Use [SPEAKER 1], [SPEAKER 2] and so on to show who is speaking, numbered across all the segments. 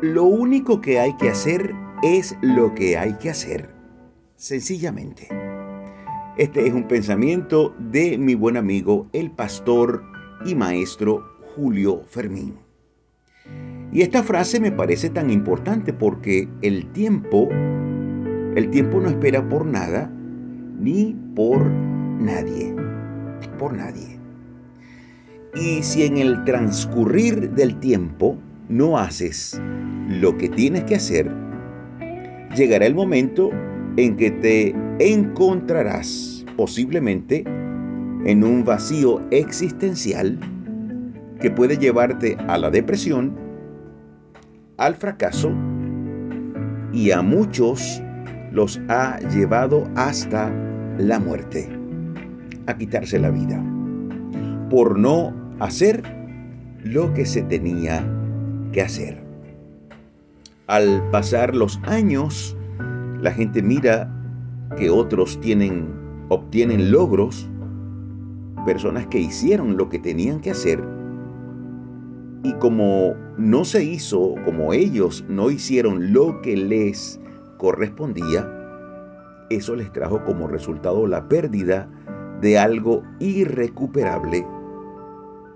[SPEAKER 1] Lo único que hay que hacer es lo que hay que hacer, sencillamente. Este es un pensamiento de mi buen amigo, el pastor y maestro Julio Fermín. Y esta frase me parece tan importante porque el tiempo, el tiempo no espera por nada ni por nadie, por nadie. Y si en el transcurrir del tiempo no haces lo que tienes que hacer, llegará el momento en que te encontrarás posiblemente en un vacío existencial que puede llevarte a la depresión, al fracaso y a muchos los ha llevado hasta la muerte, a quitarse la vida, por no hacer lo que se tenía que hacer. Al pasar los años, la gente mira que otros tienen, obtienen logros, personas que hicieron lo que tenían que hacer, y como no se hizo, como ellos no hicieron lo que les correspondía, eso les trajo como resultado la pérdida de algo irrecuperable,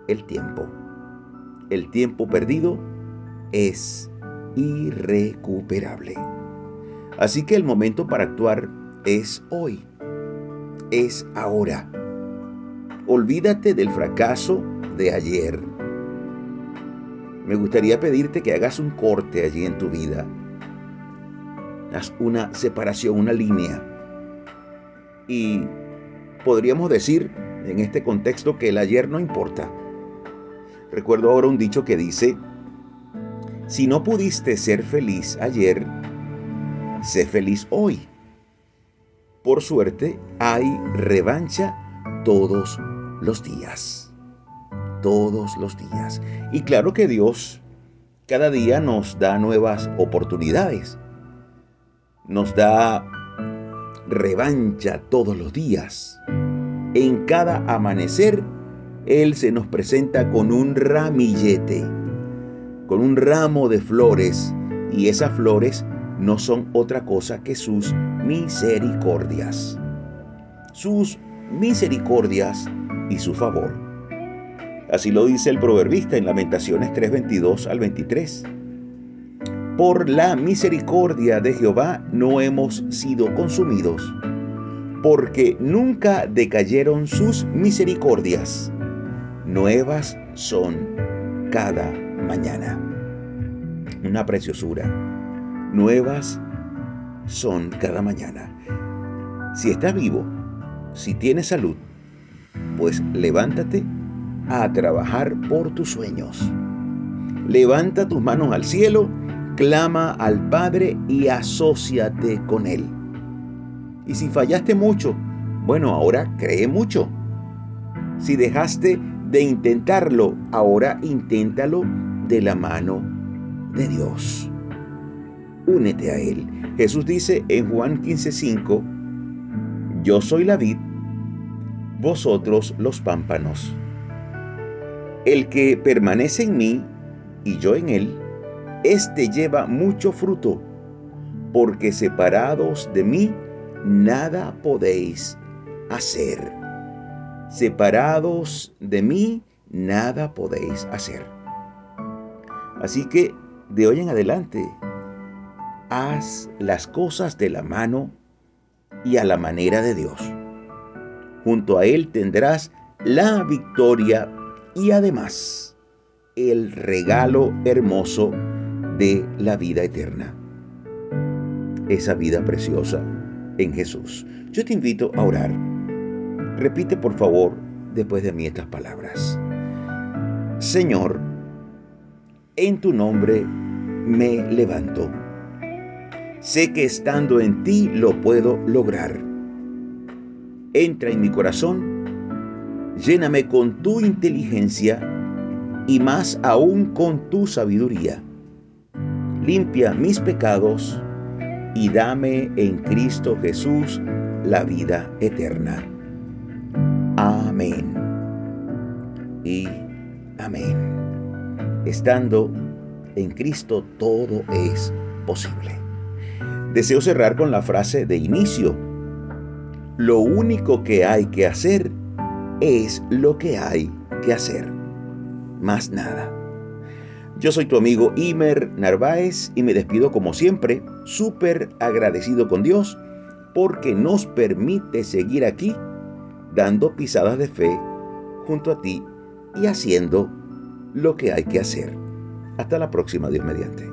[SPEAKER 1] el tiempo. El tiempo perdido es irrecuperable. Así que el momento para actuar es hoy, es ahora. Olvídate del fracaso de ayer. Me gustaría pedirte que hagas un corte allí en tu vida. Haz una separación, una línea. Y podríamos decir en este contexto que el ayer no importa. Recuerdo ahora un dicho que dice, si no pudiste ser feliz ayer, sé feliz hoy. Por suerte, hay revancha todos los días. Todos los días. Y claro que Dios cada día nos da nuevas oportunidades. Nos da revancha todos los días. En cada amanecer, Él se nos presenta con un ramillete con un ramo de flores y esas flores no son otra cosa que sus misericordias. Sus misericordias y su favor. Así lo dice el proverbista en Lamentaciones 3:22 al 23. Por la misericordia de Jehová no hemos sido consumidos, porque nunca decayeron sus misericordias. Nuevas son cada mañana. Una preciosura. Nuevas son cada mañana. Si estás vivo, si tienes salud, pues levántate a trabajar por tus sueños. Levanta tus manos al cielo, clama al Padre y asóciate con Él. Y si fallaste mucho, bueno, ahora cree mucho. Si dejaste de intentarlo, ahora inténtalo de la mano de Dios. Únete a Él. Jesús dice en Juan 15:5, Yo soy la vid, vosotros los pámpanos. El que permanece en mí y yo en él, éste lleva mucho fruto, porque separados de mí nada podéis hacer. Separados de mí nada podéis hacer. Así que de hoy en adelante, haz las cosas de la mano y a la manera de Dios. Junto a Él tendrás la victoria y además el regalo hermoso de la vida eterna. Esa vida preciosa en Jesús. Yo te invito a orar. Repite por favor después de mí estas palabras. Señor, en tu nombre me levanto. Sé que estando en ti lo puedo lograr. Entra en mi corazón, lléname con tu inteligencia y más aún con tu sabiduría. Limpia mis pecados y dame en Cristo Jesús la vida eterna. Amén. Y amén estando en Cristo todo es posible. Deseo cerrar con la frase de inicio. Lo único que hay que hacer es lo que hay que hacer. Más nada. Yo soy tu amigo Imer Narváez y me despido como siempre, súper agradecido con Dios porque nos permite seguir aquí dando pisadas de fe junto a ti y haciendo lo que hay que hacer. Hasta la próxima, Dios mediante.